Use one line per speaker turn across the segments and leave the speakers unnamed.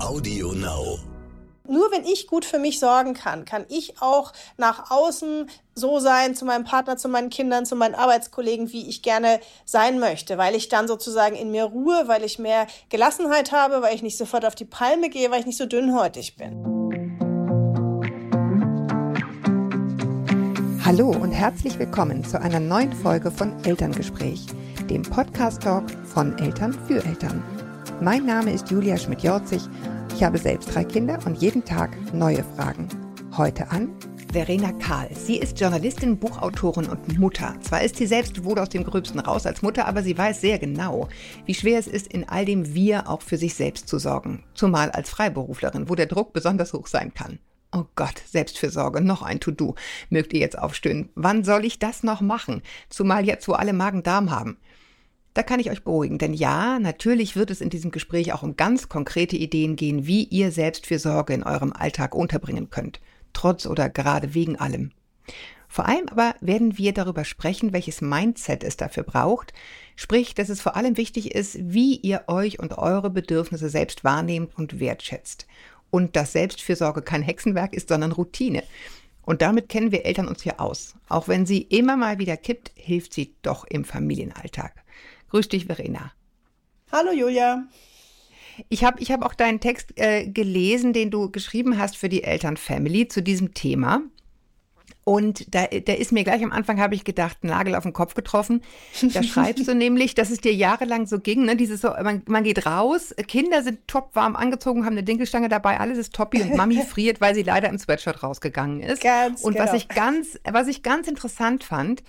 Audio Now.
Nur wenn ich gut für mich sorgen kann, kann ich auch nach außen so sein zu meinem Partner, zu meinen Kindern, zu meinen Arbeitskollegen, wie ich gerne sein möchte, weil ich dann sozusagen in mir ruhe, weil ich mehr Gelassenheit habe, weil ich nicht sofort auf die Palme gehe, weil ich nicht so dünnhäutig bin.
Hallo und herzlich willkommen zu einer neuen Folge von Elterngespräch, dem Podcast-Talk von Eltern für Eltern. Mein Name ist Julia Schmidt-Jorzig. Ich habe selbst drei Kinder und jeden Tag neue Fragen. Heute an Verena Kahl. Sie ist Journalistin, Buchautorin und Mutter. Zwar ist sie selbst wohl aus dem Gröbsten raus als Mutter, aber sie weiß sehr genau, wie schwer es ist, in all dem Wir auch für sich selbst zu sorgen. Zumal als Freiberuflerin, wo der Druck besonders hoch sein kann. Oh Gott, Selbstfürsorge, noch ein To-Do, mögt ihr jetzt aufstöhnen. Wann soll ich das noch machen? Zumal jetzt, wo alle Magen-Darm haben. Da kann ich euch beruhigen, denn ja, natürlich wird es in diesem Gespräch auch um ganz konkrete Ideen gehen, wie ihr Selbstfürsorge in eurem Alltag unterbringen könnt, trotz oder gerade wegen allem. Vor allem aber werden wir darüber sprechen, welches Mindset es dafür braucht, sprich, dass es vor allem wichtig ist, wie ihr euch und eure Bedürfnisse selbst wahrnehmt und wertschätzt. Und dass Selbstfürsorge kein Hexenwerk ist, sondern Routine. Und damit kennen wir Eltern uns hier aus. Auch wenn sie immer mal wieder kippt, hilft sie doch im Familienalltag. Grüß dich, Verena.
Hallo, Julia.
Ich habe ich hab auch deinen Text äh, gelesen, den du geschrieben hast für die Elternfamily zu diesem Thema. Und da, da ist mir gleich am Anfang, habe ich gedacht, Nagel auf den Kopf getroffen. Da schreibst du nämlich, dass es dir jahrelang so ging, ne? Dieses so, man, man geht raus, Kinder sind top warm angezogen, haben eine Dinkelstange dabei, alles ist toppi und Mami friert, weil sie leider im Sweatshirt rausgegangen ist. Ganz und genau. was ich ganz, was ich ganz interessant fand,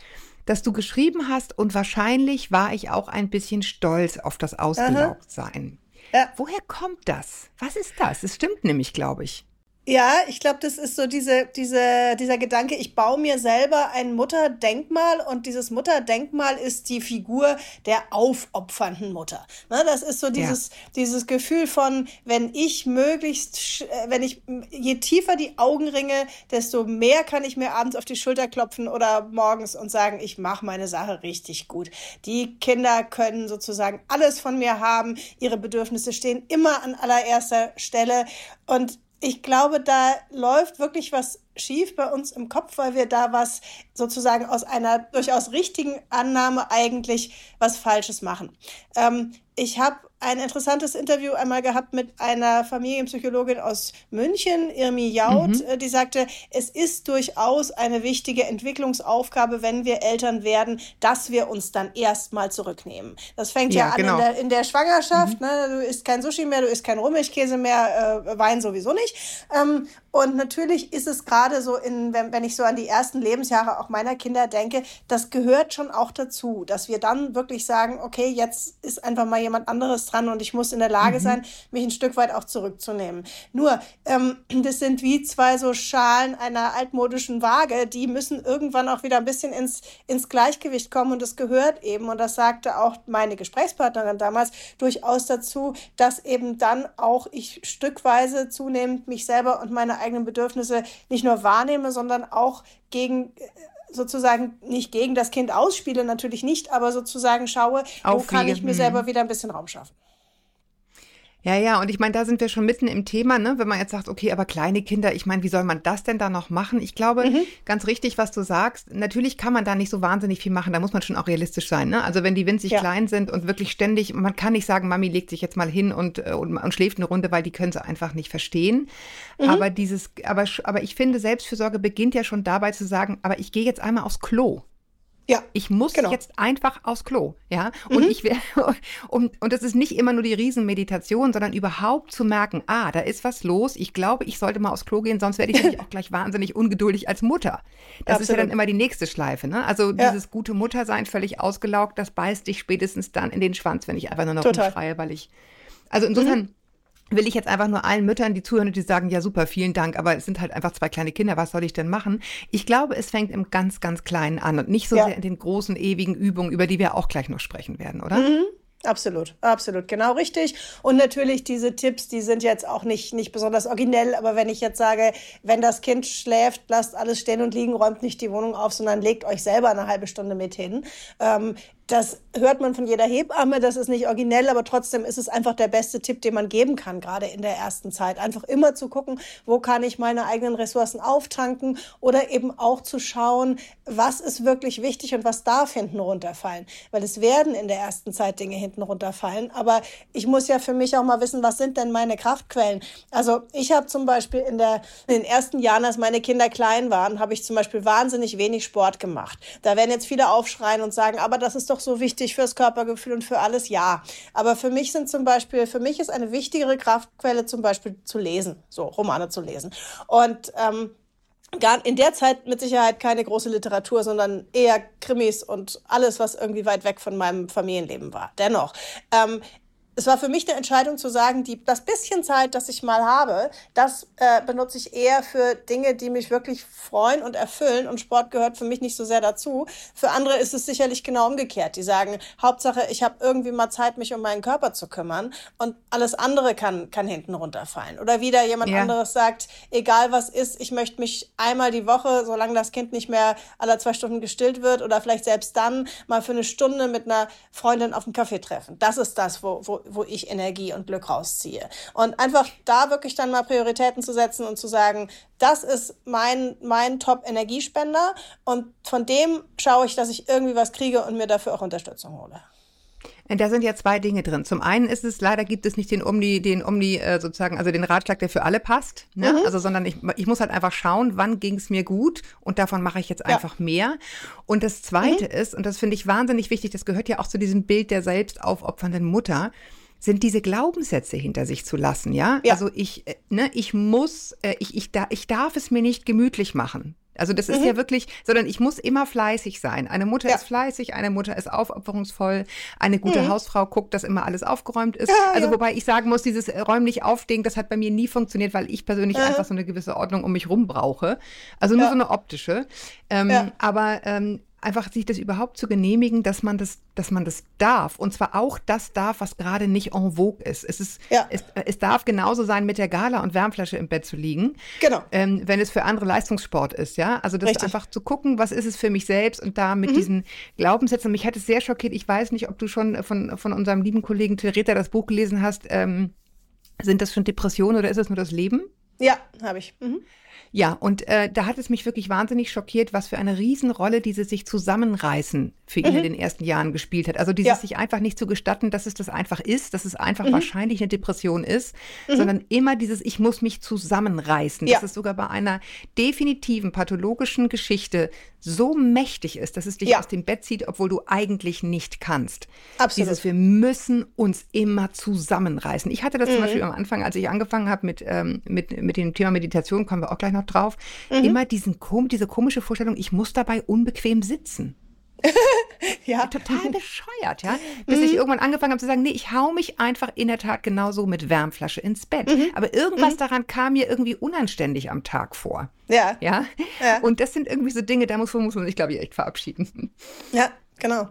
dass du geschrieben hast und wahrscheinlich war ich auch ein bisschen stolz auf das Ausgelaugtsein. Ja. Woher kommt das? Was ist das? Es stimmt nämlich, glaube ich.
Ja, ich glaube, das ist so diese, diese, dieser Gedanke, ich baue mir selber ein Mutterdenkmal und dieses Mutterdenkmal ist die Figur der aufopfernden Mutter. Ne, das ist so dieses, ja. dieses Gefühl von, wenn ich möglichst, äh, wenn ich, je tiefer die Augenringe, desto mehr kann ich mir abends auf die Schulter klopfen oder morgens und sagen, ich mache meine Sache richtig gut. Die Kinder können sozusagen alles von mir haben, ihre Bedürfnisse stehen immer an allererster Stelle und ich glaube, da läuft wirklich was schief bei uns im Kopf, weil wir da was sozusagen aus einer durchaus richtigen Annahme eigentlich was Falsches machen. Ähm, ich habe ein interessantes Interview einmal gehabt mit einer Familienpsychologin aus München, Irmi Jaud, mhm. Äh, die sagte, es ist durchaus eine wichtige Entwicklungsaufgabe, wenn wir Eltern werden, dass wir uns dann erstmal zurücknehmen. Das fängt ja, ja an genau. in, der, in der Schwangerschaft. Mhm. Ne? Du isst kein Sushi mehr, du isst kein Rummilchkäse mehr, äh, Wein sowieso nicht. Ähm, und natürlich ist es gerade so, in, wenn, wenn ich so an die ersten Lebensjahre auch meiner Kinder denke, das gehört schon auch dazu, dass wir dann wirklich sagen, okay, jetzt ist einfach mal jemand anderes dran und ich muss in der Lage mhm. sein, mich ein Stück weit auch zurückzunehmen. Nur, ähm, das sind wie zwei so Schalen einer altmodischen Waage, die müssen irgendwann auch wieder ein bisschen ins, ins Gleichgewicht kommen und das gehört eben, und das sagte auch meine Gesprächspartnerin damals, durchaus dazu, dass eben dann auch ich stückweise zunehmend mich selber und meine eigenen Bedürfnisse nicht nur wahrnehme, sondern auch gegen äh, sozusagen nicht gegen das Kind ausspiele, natürlich nicht, aber sozusagen schaue, wo kann ich mir selber mhm. wieder ein bisschen Raum schaffen.
Ja, ja, und ich meine, da sind wir schon mitten im Thema, ne? wenn man jetzt sagt, okay, aber kleine Kinder, ich meine, wie soll man das denn da noch machen? Ich glaube, mhm. ganz richtig, was du sagst, natürlich kann man da nicht so wahnsinnig viel machen, da muss man schon auch realistisch sein. Ne? Also wenn die winzig ja. klein sind und wirklich ständig, man kann nicht sagen, Mami legt sich jetzt mal hin und, äh, und, und schläft eine Runde, weil die können sie einfach nicht verstehen. Mhm. Aber dieses, aber, aber ich finde, Selbstfürsorge beginnt ja schon dabei zu sagen, aber ich gehe jetzt einmal aufs Klo. Ja, ich muss genau. jetzt einfach aufs Klo, ja. Und mhm. ich will, und, und das ist nicht immer nur die Riesenmeditation, sondern überhaupt zu merken, ah, da ist was los. Ich glaube, ich sollte mal aufs Klo gehen, sonst werde ich nämlich auch gleich wahnsinnig ungeduldig als Mutter. Das Absolut. ist ja dann immer die nächste Schleife, ne? Also ja. dieses gute Muttersein völlig ausgelaugt, das beißt dich spätestens dann in den Schwanz, wenn ich einfach nur noch rumschreie, weil ich. Also insofern. Mhm will ich jetzt einfach nur allen Müttern, die zuhören und die sagen, ja super, vielen Dank, aber es sind halt einfach zwei kleine Kinder, was soll ich denn machen? Ich glaube, es fängt im ganz, ganz Kleinen an und nicht so ja. sehr in den großen, ewigen Übungen, über die wir auch gleich noch sprechen werden, oder?
Mhm. Absolut, absolut, genau richtig. Und natürlich diese Tipps, die sind jetzt auch nicht, nicht besonders originell, aber wenn ich jetzt sage, wenn das Kind schläft, lasst alles stehen und liegen, räumt nicht die Wohnung auf, sondern legt euch selber eine halbe Stunde mit hin. Ähm, Das hört man von jeder Hebamme, das ist nicht originell, aber trotzdem ist es einfach der beste Tipp, den man geben kann, gerade in der ersten Zeit. Einfach immer zu gucken, wo kann ich meine eigenen Ressourcen auftanken oder eben auch zu schauen, was ist wirklich wichtig und was darf hinten runterfallen. Weil es werden in der ersten Zeit Dinge hinten runterfallen, aber ich muss ja für mich auch mal wissen, was sind denn meine Kraftquellen? Also ich habe zum Beispiel in, der, in den ersten Jahren, als meine Kinder klein waren, habe ich zum Beispiel wahnsinnig wenig Sport gemacht. Da werden jetzt viele aufschreien und sagen, aber das ist doch so wichtig fürs Körpergefühl und für alles, ja. Aber für mich sind zum Beispiel, für mich ist eine wichtigere Kraftquelle zum Beispiel zu lesen, so Romane zu lesen. Und ähm, gar in der Zeit mit Sicherheit keine große Literatur, sondern eher Krimis und alles, was irgendwie weit weg von meinem Familienleben war. Dennoch, ähm, es war für mich eine Entscheidung zu sagen, die, das bisschen Zeit, das ich mal habe, das äh, benutze ich eher für Dinge, die mich wirklich freuen und erfüllen. Und Sport gehört für mich nicht so sehr dazu. Für andere ist es sicherlich genau umgekehrt. Die sagen, Hauptsache, ich habe irgendwie mal Zeit, mich um meinen Körper zu kümmern und alles andere kann, kann hinten runterfallen. Oder wieder jemand ja. anderes sagt, egal was ist, ich möchte mich einmal die Woche, solange das Kind nicht mehr alle zwei Stunden gestillt wird oder vielleicht selbst dann mal für eine Stunde mit einer Freundin auf einen Kaffee treffen. Das ist das, wo, wo wo ich Energie und Glück rausziehe. Und einfach da wirklich dann mal Prioritäten zu setzen und zu sagen, das ist mein, mein Top-Energiespender und von dem schaue ich, dass ich irgendwie was kriege und mir dafür auch Unterstützung hole.
Da sind ja zwei Dinge drin. Zum einen ist es, leider gibt es nicht den Omni, den Omni äh, sozusagen, also den Ratschlag, der für alle passt, ne? Mhm. Also, sondern ich, ich muss halt einfach schauen, wann ging es mir gut und davon mache ich jetzt ja. einfach mehr. Und das zweite mhm. ist, und das finde ich wahnsinnig wichtig, das gehört ja auch zu diesem Bild der selbst aufopfernden Mutter, sind diese Glaubenssätze hinter sich zu lassen, ja? ja. Also ich, äh, ne, ich muss, äh, ich, ich, da, ich darf es mir nicht gemütlich machen. Also das ist mhm. ja wirklich, sondern ich muss immer fleißig sein. Eine Mutter ja. ist fleißig, eine Mutter ist aufopferungsvoll, eine gute mhm. Hausfrau guckt, dass immer alles aufgeräumt ist. Ja, also ja. wobei ich sagen muss, dieses räumlich aufdingen, das hat bei mir nie funktioniert, weil ich persönlich einfach so eine gewisse Ordnung um mich rum brauche. Also nur so eine optische. Ähm, aber ähm, einfach sich das überhaupt zu genehmigen, dass man das, dass man das darf. Und zwar auch das darf, was gerade nicht en vogue ist. Es ist, ja. es, es darf genauso sein, mit der Gala und Wärmflasche im Bett zu liegen. Genau. Ähm, wenn es für andere Leistungssport ist, ja. Also das Richtig. einfach zu gucken, was ist es für mich selbst und da mit mhm. diesen Glaubenssätzen. Mich hat es sehr schockiert. Ich weiß nicht, ob du schon von, von unserem lieben Kollegen Theresa das Buch gelesen hast. Ähm, sind das schon Depressionen oder ist es nur das Leben?
Ja, habe ich. Mhm.
Ja, und äh, da hat es mich wirklich wahnsinnig schockiert, was für eine Riesenrolle dieses sich zusammenreißen für ihn mhm. in den ersten Jahren gespielt hat. Also dieses ja. sich einfach nicht zu gestatten, dass es das einfach ist, dass es einfach mhm. wahrscheinlich eine Depression ist, mhm. sondern immer dieses Ich muss mich zusammenreißen. Ja. Dass es sogar bei einer definitiven pathologischen Geschichte so mächtig ist, dass es dich ja. aus dem Bett zieht, obwohl du eigentlich nicht kannst. Absolut. Dieses Wir müssen uns immer zusammenreißen. Ich hatte das zum mhm. Beispiel am Anfang, als ich angefangen habe mit, ähm, mit, mit dem Thema Meditation, kommen wir auch gleich noch drauf, mhm. immer diesen, diese komische Vorstellung, ich muss dabei unbequem sitzen. ja. Total bescheuert, ja. Bis mhm. ich irgendwann angefangen habe zu sagen, nee, ich hau mich einfach in der Tat genauso mit Wärmflasche ins Bett. Mhm. Aber irgendwas mhm. daran kam mir irgendwie unanständig am Tag vor. Ja. ja. ja. Und das sind irgendwie so Dinge, da muss, muss man sich, glaube ich, echt verabschieden.
Ja, genau.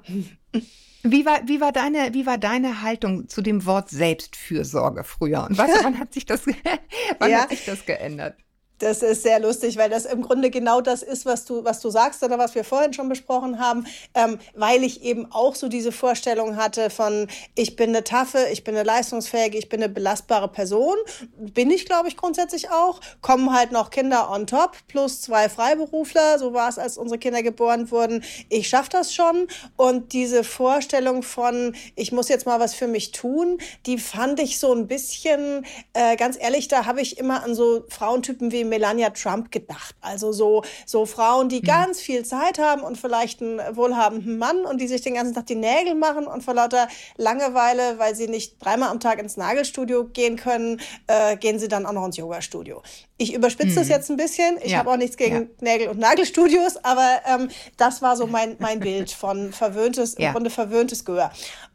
Wie war, wie, war deine, wie war deine Haltung zu dem Wort Selbstfürsorge früher? Und weißt du, wann hat sich das, wann ja. hat sich das geändert?
Das ist sehr lustig, weil das im Grunde genau das ist, was du, was du sagst oder was wir vorhin schon besprochen haben, ähm, weil ich eben auch so diese Vorstellung hatte von, ich bin eine taffe, ich bin eine leistungsfähige, ich bin eine belastbare Person. Bin ich, glaube ich, grundsätzlich auch. Kommen halt noch Kinder on top, plus zwei Freiberufler. So war es, als unsere Kinder geboren wurden. Ich schaffe das schon. Und diese Vorstellung von, ich muss jetzt mal was für mich tun, die fand ich so ein bisschen, äh, ganz ehrlich, da habe ich immer an so Frauentypen wie Melania Trump gedacht. Also so, so Frauen, die mhm. ganz viel Zeit haben und vielleicht einen wohlhabenden Mann und die sich den ganzen Tag die Nägel machen und vor lauter Langeweile, weil sie nicht dreimal am Tag ins Nagelstudio gehen können, äh, gehen sie dann auch noch ins Yoga-Studio. Ich überspitze mhm. das jetzt ein bisschen. Ich ja. habe auch nichts gegen ja. Nägel- und Nagelstudios, aber ähm, das war so mein, mein Bild von verwöhntes, ja. im Grunde verwöhntes Gehör.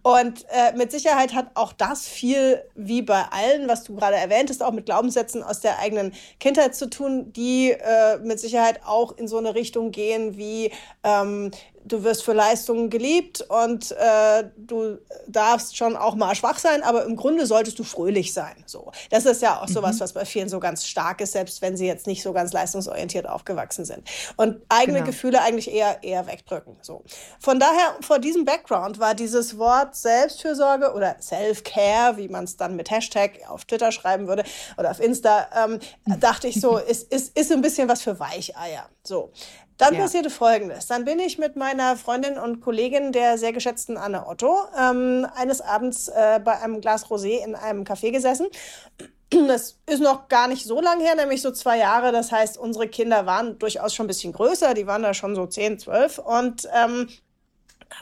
Und äh, mit Sicherheit hat auch das viel, wie bei allen, was du gerade erwähntest, auch mit Glaubenssätzen aus der eigenen Kindheit zu tun, die äh, mit Sicherheit auch in so eine Richtung gehen wie ähm, du wirst für Leistungen geliebt und äh, du darfst schon auch mal schwach sein, aber im Grunde solltest du fröhlich sein. So, das ist ja auch sowas, mhm. was bei vielen so ganz stark ist, selbst wenn sie jetzt nicht so ganz leistungsorientiert aufgewachsen sind und eigene genau. Gefühle eigentlich eher eher wegdrücken. So, von daher vor diesem Background war dieses Wort Selbstfürsorge oder Self-Care, wie man es dann mit Hashtag auf Twitter schreiben würde oder auf Insta, ähm, dachte ich so, ist ist ist ein bisschen was für Weicheier. So. Dann ja. passierte Folgendes. Dann bin ich mit meiner Freundin und Kollegin, der sehr geschätzten Anne Otto, ähm, eines Abends äh, bei einem Glas Rosé in einem Café gesessen. Das ist noch gar nicht so lang her, nämlich so zwei Jahre. Das heißt, unsere Kinder waren durchaus schon ein bisschen größer. Die waren da schon so zehn, zwölf. Und ähm,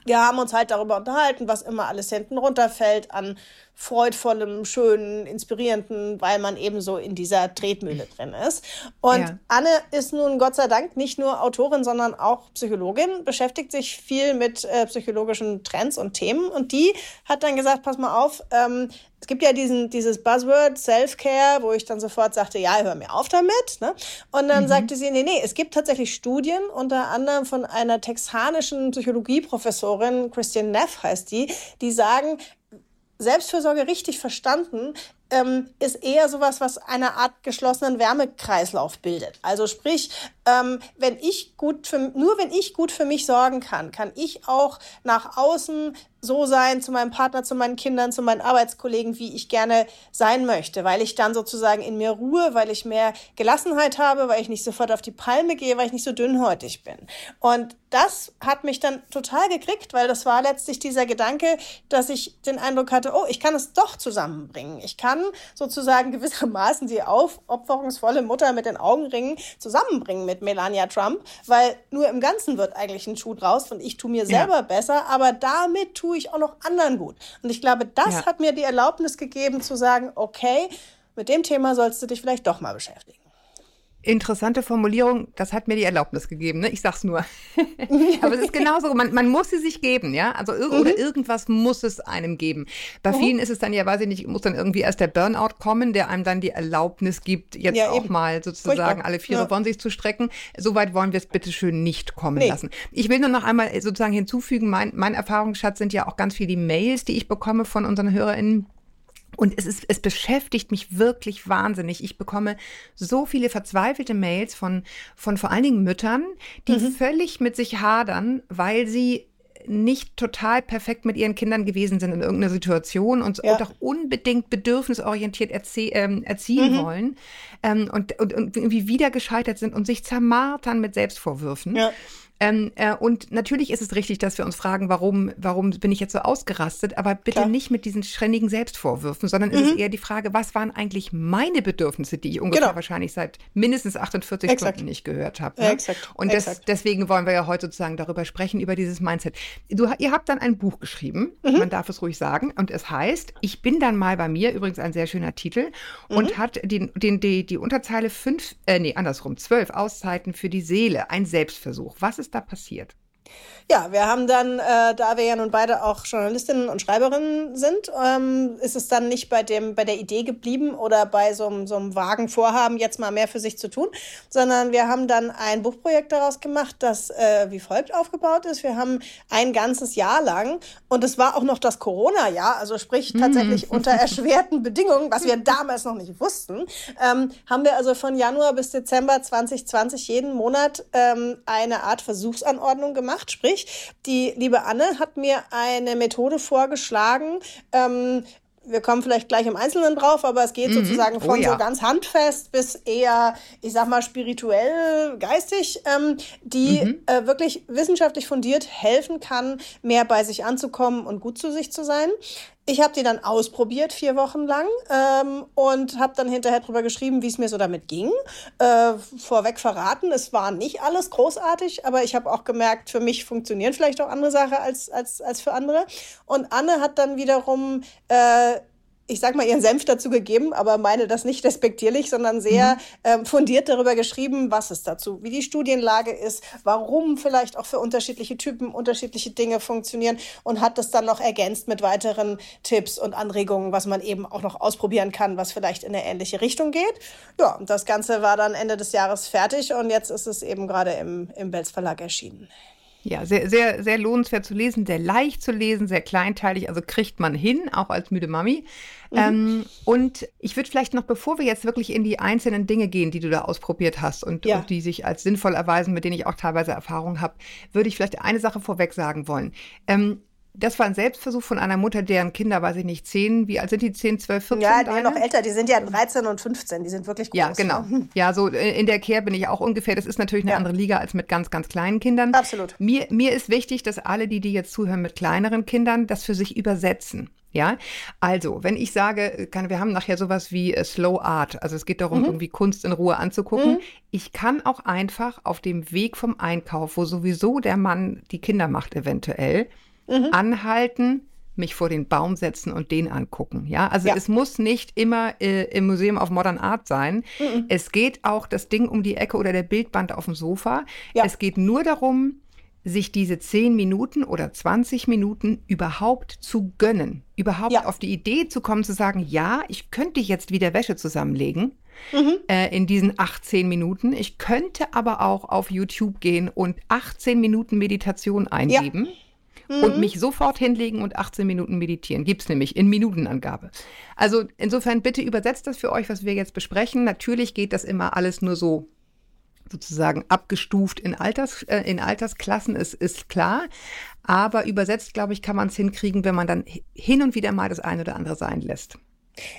wir haben uns halt darüber unterhalten, was immer alles hinten runterfällt an freudvollem, schönen, inspirierenden, weil man eben so in dieser Tretmühle drin ist. Und ja. Anne ist nun Gott sei Dank nicht nur Autorin, sondern auch Psychologin, beschäftigt sich viel mit äh, psychologischen Trends und Themen. Und die hat dann gesagt, pass mal auf, ähm, es gibt ja diesen, dieses Buzzword Self-Care, wo ich dann sofort sagte, ja, hör mir auf damit. Ne? Und dann mhm. sagte sie, nee, nee, es gibt tatsächlich Studien, unter anderem von einer texanischen Psychologieprofessorin, Christian Neff heißt die, die sagen, Selbstfürsorge richtig verstanden ähm, ist eher sowas, was eine Art geschlossenen Wärmekreislauf bildet. Also sprich, ähm, wenn ich gut für, nur wenn ich gut für mich sorgen kann, kann ich auch nach außen so sein zu meinem Partner, zu meinen Kindern, zu meinen Arbeitskollegen, wie ich gerne sein möchte, weil ich dann sozusagen in mir ruhe, weil ich mehr Gelassenheit habe, weil ich nicht sofort auf die Palme gehe, weil ich nicht so dünnhäutig bin. Und das hat mich dann total gekriegt, weil das war letztlich dieser Gedanke, dass ich den Eindruck hatte, oh, ich kann es doch zusammenbringen. Ich kann sozusagen gewissermaßen die aufopferungsvolle Mutter mit den Augenringen zusammenbringen mit Melania Trump, weil nur im Ganzen wird eigentlich ein Schuh draus und ich tue mir selber ja. besser, aber damit tue ich auch noch anderen gut. Und ich glaube, das ja. hat mir die Erlaubnis gegeben zu sagen, okay, mit dem Thema sollst du dich vielleicht doch mal beschäftigen.
Interessante Formulierung, das hat mir die Erlaubnis gegeben, ne? Ich sag's nur. Aber es ist genauso, man, man muss sie sich geben, ja? Also ir mhm. oder irgendwas muss es einem geben. Bei mhm. vielen ist es dann ja, weiß ich nicht, muss dann irgendwie erst der Burnout kommen, der einem dann die Erlaubnis gibt, jetzt ja, auch eben. mal sozusagen alle Viere ja. von sich zu strecken. Soweit wollen wir es bitte schön nicht kommen nee. lassen. Ich will nur noch einmal sozusagen hinzufügen, mein, mein Erfahrungsschatz sind ja auch ganz viele Mails, die ich bekomme von unseren HörerInnen und es, ist, es beschäftigt mich wirklich wahnsinnig. Ich bekomme so viele verzweifelte Mails von, von vor allen Dingen Müttern, die mhm. völlig mit sich hadern, weil sie nicht total perfekt mit ihren Kindern gewesen sind in irgendeiner Situation und, ja. auch unbedingt bedürfnisorientiert erzie ähm, erziehen mhm. wollen ähm, und, und, und irgendwie wieder gescheitert sind und sich zermartern mit Selbstvorwürfen. Ja. Ähm, äh, und natürlich ist es richtig, dass wir uns fragen, warum, warum bin ich jetzt so ausgerastet, aber bitte Klar. nicht mit diesen ständigen Selbstvorwürfen, sondern mhm. es ist eher die Frage, was waren eigentlich meine Bedürfnisse, die ich ungefähr genau. wahrscheinlich seit mindestens 48 Exakt. Stunden nicht gehört habe. Ne? Exakt. Und Exakt. deswegen wollen wir ja heute sozusagen darüber sprechen, über dieses Mindset. Du, ihr habt dann ein Buch geschrieben, mhm. man darf es ruhig sagen, und es heißt, ich bin dann mal bei mir, übrigens ein sehr schöner Titel, mhm. und hat den, den, die, die Unterzeile fünf, äh, nee, andersrum, zwölf Auszeiten für die Seele, ein Selbstversuch. Was ist da passiert?
Ja, wir haben dann, äh, da wir ja nun beide auch Journalistinnen und Schreiberinnen sind, ähm, ist es dann nicht bei dem bei der Idee geblieben oder bei so einem so einem vagen Vorhaben jetzt mal mehr für sich zu tun, sondern wir haben dann ein Buchprojekt daraus gemacht, das äh, wie folgt aufgebaut ist. Wir haben ein ganzes Jahr lang und es war auch noch das Corona-Jahr, also sprich tatsächlich mm. unter erschwerten Bedingungen, was wir damals noch nicht wussten, ähm, haben wir also von Januar bis Dezember 2020 jeden Monat ähm, eine Art Versuchsanordnung gemacht, sprich ich. Die liebe Anne hat mir eine Methode vorgeschlagen, ähm, wir kommen vielleicht gleich im Einzelnen drauf, aber es geht mhm. sozusagen von oh, ja. so ganz handfest bis eher, ich sag mal, spirituell, geistig, ähm, die mhm. äh, wirklich wissenschaftlich fundiert helfen kann, mehr bei sich anzukommen und gut zu sich zu sein. Ich habe die dann ausprobiert, vier Wochen lang, ähm, und habe dann hinterher drüber geschrieben, wie es mir so damit ging. Äh, vorweg verraten, es war nicht alles großartig, aber ich habe auch gemerkt, für mich funktionieren vielleicht auch andere Sachen als, als, als für andere. Und Anne hat dann wiederum äh, ich sag mal, ihren Senf dazu gegeben, aber meine das nicht respektierlich, sondern sehr mhm. ähm, fundiert darüber geschrieben, was es dazu, wie die Studienlage ist, warum vielleicht auch für unterschiedliche Typen unterschiedliche Dinge funktionieren und hat das dann noch ergänzt mit weiteren Tipps und Anregungen, was man eben auch noch ausprobieren kann, was vielleicht in eine ähnliche Richtung geht. Ja, und das Ganze war dann Ende des Jahres fertig und jetzt ist es eben gerade im, im Belz Verlag erschienen.
Ja, sehr, sehr, sehr lohnenswert zu lesen, sehr leicht zu lesen, sehr kleinteilig, also kriegt man hin, auch als müde Mami. Mhm. Ähm, und ich würde vielleicht noch, bevor wir jetzt wirklich in die einzelnen Dinge gehen, die du da ausprobiert hast und, ja. und die sich als sinnvoll erweisen, mit denen ich auch teilweise Erfahrung habe, würde ich vielleicht eine Sache vorweg sagen wollen. Ähm, das war ein Selbstversuch von einer Mutter, deren Kinder, weiß ich nicht, zehn, wie alt sind die? Zehn, zwölf, 14?
Ja, die sind noch älter, die sind ja 13 und 15, die sind wirklich groß.
Ja, genau. Ja, so in der Care bin ich auch ungefähr. Das ist natürlich eine ja. andere Liga als mit ganz, ganz kleinen Kindern.
Absolut.
Mir, mir ist wichtig, dass alle, die, die jetzt zuhören mit kleineren Kindern, das für sich übersetzen. Ja, also, wenn ich sage, kann, wir haben nachher sowas wie äh, Slow Art, also es geht darum, mhm. irgendwie Kunst in Ruhe anzugucken. Mhm. Ich kann auch einfach auf dem Weg vom Einkauf, wo sowieso der Mann die Kinder macht eventuell, mhm. anhalten, mich vor den Baum setzen und den angucken. Ja, also ja. es muss nicht immer äh, im Museum of Modern Art sein. Mhm. Es geht auch das Ding um die Ecke oder der Bildband auf dem Sofa. Ja. Es geht nur darum, sich diese 10 Minuten oder 20 Minuten überhaupt zu gönnen. Überhaupt ja. auf die Idee zu kommen, zu sagen, ja, ich könnte jetzt wieder Wäsche zusammenlegen. Mhm. Äh, in diesen 18 Minuten. Ich könnte aber auch auf YouTube gehen und 18 Minuten Meditation eingeben. Ja mhm. und mich sofort hinlegen und 18 Minuten meditieren. Gibt es nämlich in Minutenangabe. Also insofern bitte übersetzt das für euch, was wir jetzt besprechen. Natürlich geht das immer alles nur so sozusagen abgestuft in, Alters, äh, in Altersklassen, ist, ist klar. Aber übersetzt, glaube ich, kann man es hinkriegen, wenn man dann hin und wieder mal das eine oder andere sein lässt.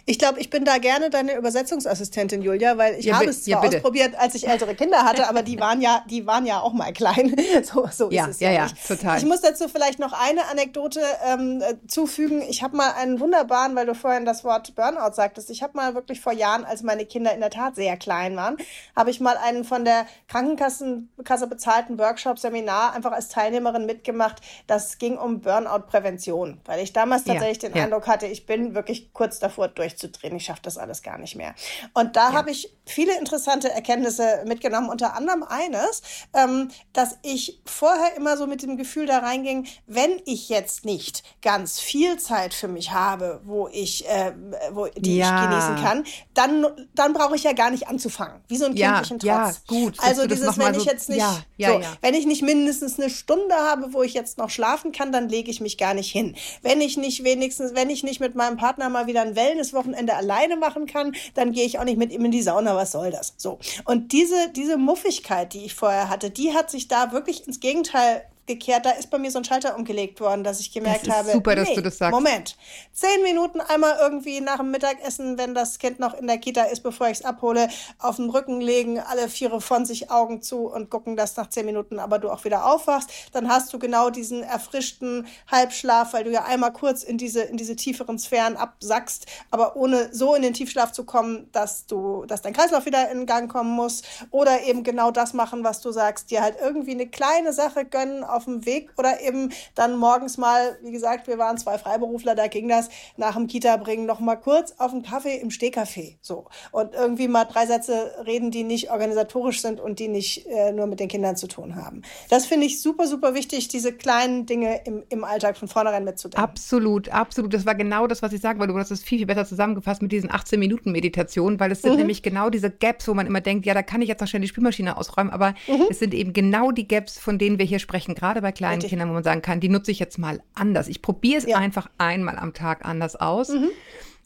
Ich glaube, ich bin da gerne deine Übersetzungsassistentin, Julia, weil ich ja, habe es zwar ja, ausprobiert, als ich ältere Kinder hatte, aber die waren ja, die waren ja auch mal klein. So, so
ja,
ist es
ja, ja, ja total.
Ich muss dazu vielleicht noch eine Anekdote ähm, äh, zufügen. Ich habe mal einen wunderbaren, weil du vorhin das Wort Burnout sagtest. Ich habe mal wirklich vor Jahren, als meine Kinder in der Tat sehr klein waren, habe ich mal einen von der Krankenkasse bezahlten Workshop, Seminar einfach als Teilnehmerin mitgemacht. Das ging um Burnout-Prävention, weil ich damals tatsächlich den Eindruck hatte, ich bin wirklich kurz davor Frankfurt durchzudrehen. Ich schaffe das alles gar nicht mehr. Und da ja. habe ich viele interessante Erkenntnisse mitgenommen. Unter anderem eines, ähm, dass ich vorher immer so mit dem Gefühl da reinging, wenn ich jetzt nicht ganz viel Zeit für mich habe, wo ich, äh, wo, die ja. ich genießen kann, dann, dann brauche ich ja gar nicht anzufangen. Wie so ein ja, kindlichen Trotz. Ja,
gut.
Also dieses, wenn ich jetzt nicht, ja, ja, so, wenn ich nicht mindestens eine Stunde habe, wo ich jetzt noch schlafen kann, dann lege ich mich gar nicht hin. Wenn ich nicht wenigstens, wenn ich nicht mit meinem Partner mal wieder ein Wellen Wellnesswochenende alleine machen kann, dann gehe ich auch nicht mit ihm in die Sauna. Was soll das? So. Und diese, diese Muffigkeit, die ich vorher hatte, die hat sich da wirklich ins Gegenteil gekehrt. Da ist bei mir so ein Schalter umgelegt worden, dass ich gemerkt das ist habe,
super, dass nee, du das sagst.
Moment, zehn Minuten einmal irgendwie nach dem Mittagessen, wenn das Kind noch in der Kita ist, bevor ich es abhole, auf den Rücken legen, alle Viere von sich Augen zu und gucken, dass nach zehn Minuten aber du auch wieder aufwachst. Dann hast du genau diesen erfrischten Halbschlaf, weil du ja einmal kurz in diese, in diese tieferen Sphären absackst, aber ohne so in den Tiefschlaf zu kommen, dass du, dass dein Kreislauf wieder in Gang kommen muss oder eben genau das machen, was du sagst, dir halt irgendwie eine kleine Sache gönnen, auf dem Weg oder eben dann morgens mal, wie gesagt, wir waren zwei Freiberufler, da ging das nach dem Kita bringen noch mal kurz auf einen Kaffee im Stehkaffee, so und irgendwie mal drei Sätze reden, die nicht organisatorisch sind und die nicht äh, nur mit den Kindern zu tun haben. Das finde ich super, super wichtig, diese kleinen Dinge im, im Alltag von vornherein mitzudenken.
Absolut, absolut. Das war genau das, was ich sagen wollte. Du hast es viel, viel besser zusammengefasst mit diesen 18 Minuten Meditation, weil es sind mhm. nämlich genau diese Gaps, wo man immer denkt, ja, da kann ich jetzt noch schnell die Spülmaschine ausräumen, aber mhm. es sind eben genau die Gaps, von denen wir hier sprechen, gerade bei kleinen Richtig. Kindern, wo man sagen kann, die nutze ich jetzt mal anders. Ich probiere es ja. einfach einmal am Tag anders aus. Mhm.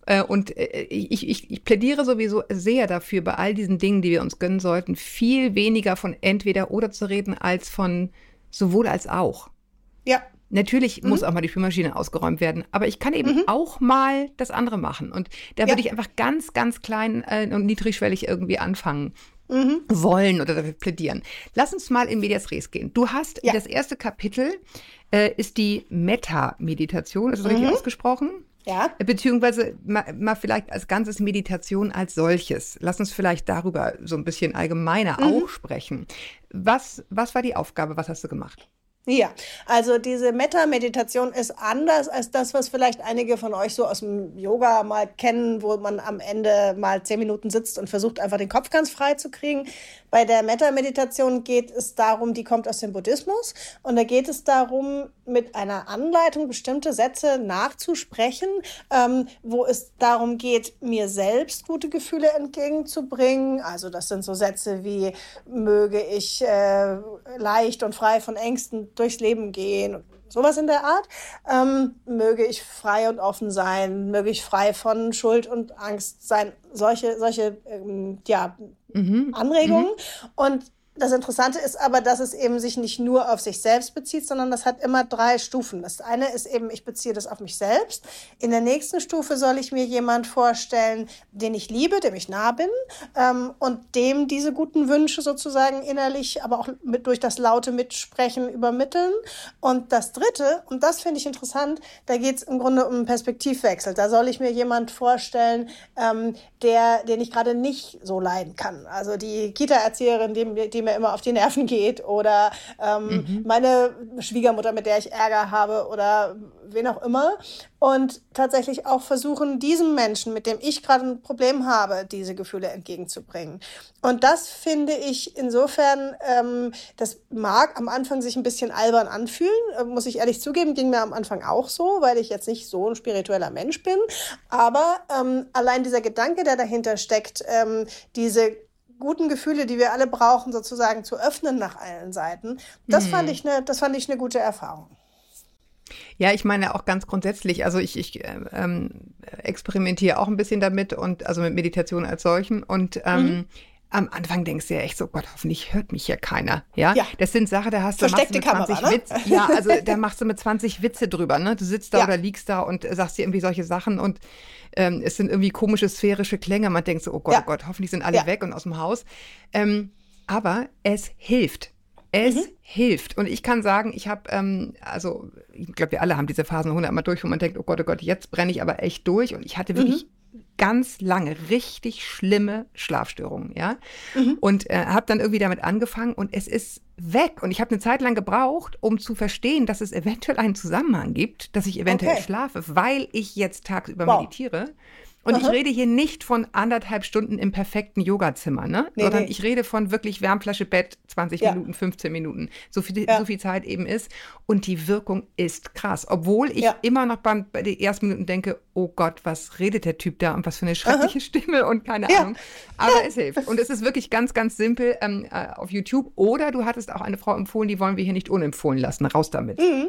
Äh, und äh, ich, ich, ich plädiere sowieso sehr dafür, bei all diesen Dingen, die wir uns gönnen sollten, viel weniger von entweder oder zu reden, als von sowohl als auch.
Ja.
Natürlich mhm. muss auch mal die Spülmaschine ausgeräumt werden, aber ich kann eben mhm. auch mal das andere machen. Und da ja. würde ich einfach ganz, ganz klein äh, und niedrigschwellig irgendwie anfangen mhm. wollen oder dafür plädieren. Lass uns mal in Medias Res gehen. Du hast ja. das erste Kapitel äh, ist die Meta-Meditation. Ist das mhm. richtig ausgesprochen?
Ja.
Beziehungsweise mal, mal, vielleicht als ganzes Meditation als solches. Lass uns vielleicht darüber so ein bisschen allgemeiner mhm. auch sprechen. Was, was war die Aufgabe? Was hast du gemacht?
Ja, also diese Metta-Meditation ist anders als das, was vielleicht einige von euch so aus dem Yoga mal kennen, wo man am Ende mal zehn Minuten sitzt und versucht einfach den Kopf ganz frei zu kriegen. Bei der Metta-Meditation geht es darum, die kommt aus dem Buddhismus und da geht es darum, mit einer Anleitung bestimmte Sätze nachzusprechen, ähm, wo es darum geht, mir selbst gute Gefühle entgegenzubringen. Also das sind so Sätze wie möge ich äh, leicht und frei von Ängsten durchs Leben gehen. Sowas in der Art. Ähm, möge ich frei und offen sein, möge ich frei von Schuld und Angst sein. Solche, solche ähm, ja, mhm. Anregungen. Mhm. Und das Interessante ist aber, dass es eben sich nicht nur auf sich selbst bezieht, sondern das hat immer drei Stufen. Das eine ist eben, ich beziehe das auf mich selbst. In der nächsten Stufe soll ich mir jemand vorstellen, den ich liebe, dem ich nah bin ähm, und dem diese guten Wünsche sozusagen innerlich, aber auch mit, durch das laute Mitsprechen übermitteln. Und das dritte, und das finde ich interessant, da geht es im Grunde um einen Perspektivwechsel. Da soll ich mir jemand vorstellen, ähm, der, den ich gerade nicht so leiden kann. Also die Kita-Erzieherin, die, die mir immer auf die Nerven geht oder ähm, mhm. meine Schwiegermutter, mit der ich Ärger habe oder wen auch immer. Und tatsächlich auch versuchen, diesem Menschen, mit dem ich gerade ein Problem habe, diese Gefühle entgegenzubringen. Und das finde ich insofern, ähm, das mag am Anfang sich ein bisschen albern anfühlen, äh, muss ich ehrlich zugeben, ging mir am Anfang auch so, weil ich jetzt nicht so ein spiritueller Mensch bin. Aber ähm, allein dieser Gedanke, der dahinter steckt, ähm, diese guten Gefühle, die wir alle brauchen, sozusagen zu öffnen nach allen Seiten. Das mhm. fand ich eine, das fand ich eine gute Erfahrung.
Ja, ich meine auch ganz grundsätzlich, also ich, ich ähm, experimentiere auch ein bisschen damit und also mit Meditation als solchen und ähm, mhm am Anfang denkst du ja echt so, Gott, hoffentlich hört mich hier keiner. Ja, ja. das sind Sachen, da hast du, machst du mit 20 Kamera, ne? Witze. Ja, also da machst du mit 20 Witze drüber. Ne? Du sitzt da ja. oder liegst da und sagst dir irgendwie solche Sachen und ähm, es sind irgendwie komische sphärische Klänge. Man denkt so, oh Gott, ja. oh Gott, hoffentlich sind alle weg und aus dem Haus. Ähm, aber es hilft. Es mhm. hilft. Und ich kann sagen, ich habe, ähm, also ich glaube, wir alle haben diese Phasen hundertmal durch, wo man denkt, oh Gott, oh Gott, jetzt brenne ich aber echt durch. Und ich hatte wirklich mhm ganz lange richtig schlimme Schlafstörungen, ja. Mhm. Und äh, habe dann irgendwie damit angefangen und es ist weg. Und ich habe eine Zeit lang gebraucht, um zu verstehen, dass es eventuell einen Zusammenhang gibt, dass ich eventuell okay. schlafe, weil ich jetzt tagsüber wow. meditiere. Und Aha. ich rede hier nicht von anderthalb Stunden im perfekten Yogazimmer, ne? Nee, sondern nee. ich rede von wirklich Wärmflasche Bett, 20 ja. Minuten, 15 Minuten, so viel, ja. so viel Zeit eben ist. Und die Wirkung ist krass. Obwohl ich ja. immer noch beim, bei den ersten Minuten denke, oh Gott, was redet der Typ da und was für eine schreckliche Aha. Stimme und keine Ahnung. Aber es hilft. Und es ist wirklich ganz, ganz simpel ähm, äh, auf YouTube. Oder du hattest auch eine Frau empfohlen, die wollen wir hier nicht unempfohlen lassen. Raus damit.
Mhm.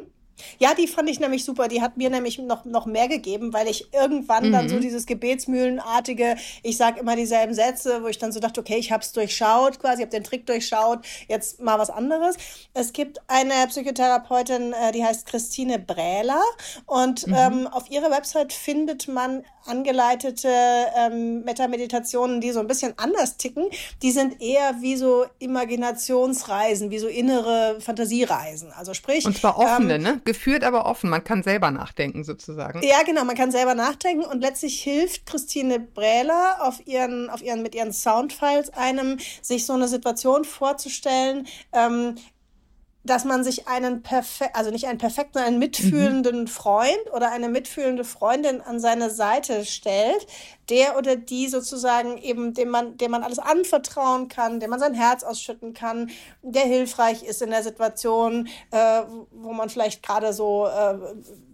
Ja, die fand ich nämlich super. Die hat mir nämlich noch, noch mehr gegeben, weil ich irgendwann mhm. dann so mhm. dieses Gebetsmühlenartige, ich sage immer dieselben Sätze, wo ich dann so dachte, okay, ich habe es durchschaut, quasi, habe den Trick durchschaut, jetzt mal was anderes. Es gibt eine Psychotherapeutin, äh, die heißt Christine Brähler und mhm. ähm, auf ihrer Website findet man angeleitete ähm, Metameditationen, die so ein bisschen anders ticken. Die sind eher wie so Imaginationsreisen, wie so innere Fantasiereisen. Also sprich.
Und zwar offene, ähm, ne? Geführt, aber offen. Man kann selber nachdenken sozusagen.
Ja, genau, man kann selber nachdenken und letztlich hilft Christine Brähler auf ihren, auf ihren, mit ihren Soundfiles einem, sich so eine Situation vorzustellen, ähm, dass man sich einen perfekt, also nicht einen perfekten, einen mitfühlenden mhm. Freund oder eine mitfühlende Freundin an seine Seite stellt, der oder die sozusagen eben, dem man, dem man alles anvertrauen kann, dem man sein Herz ausschütten kann, der hilfreich ist in der Situation, äh, wo man vielleicht gerade so äh,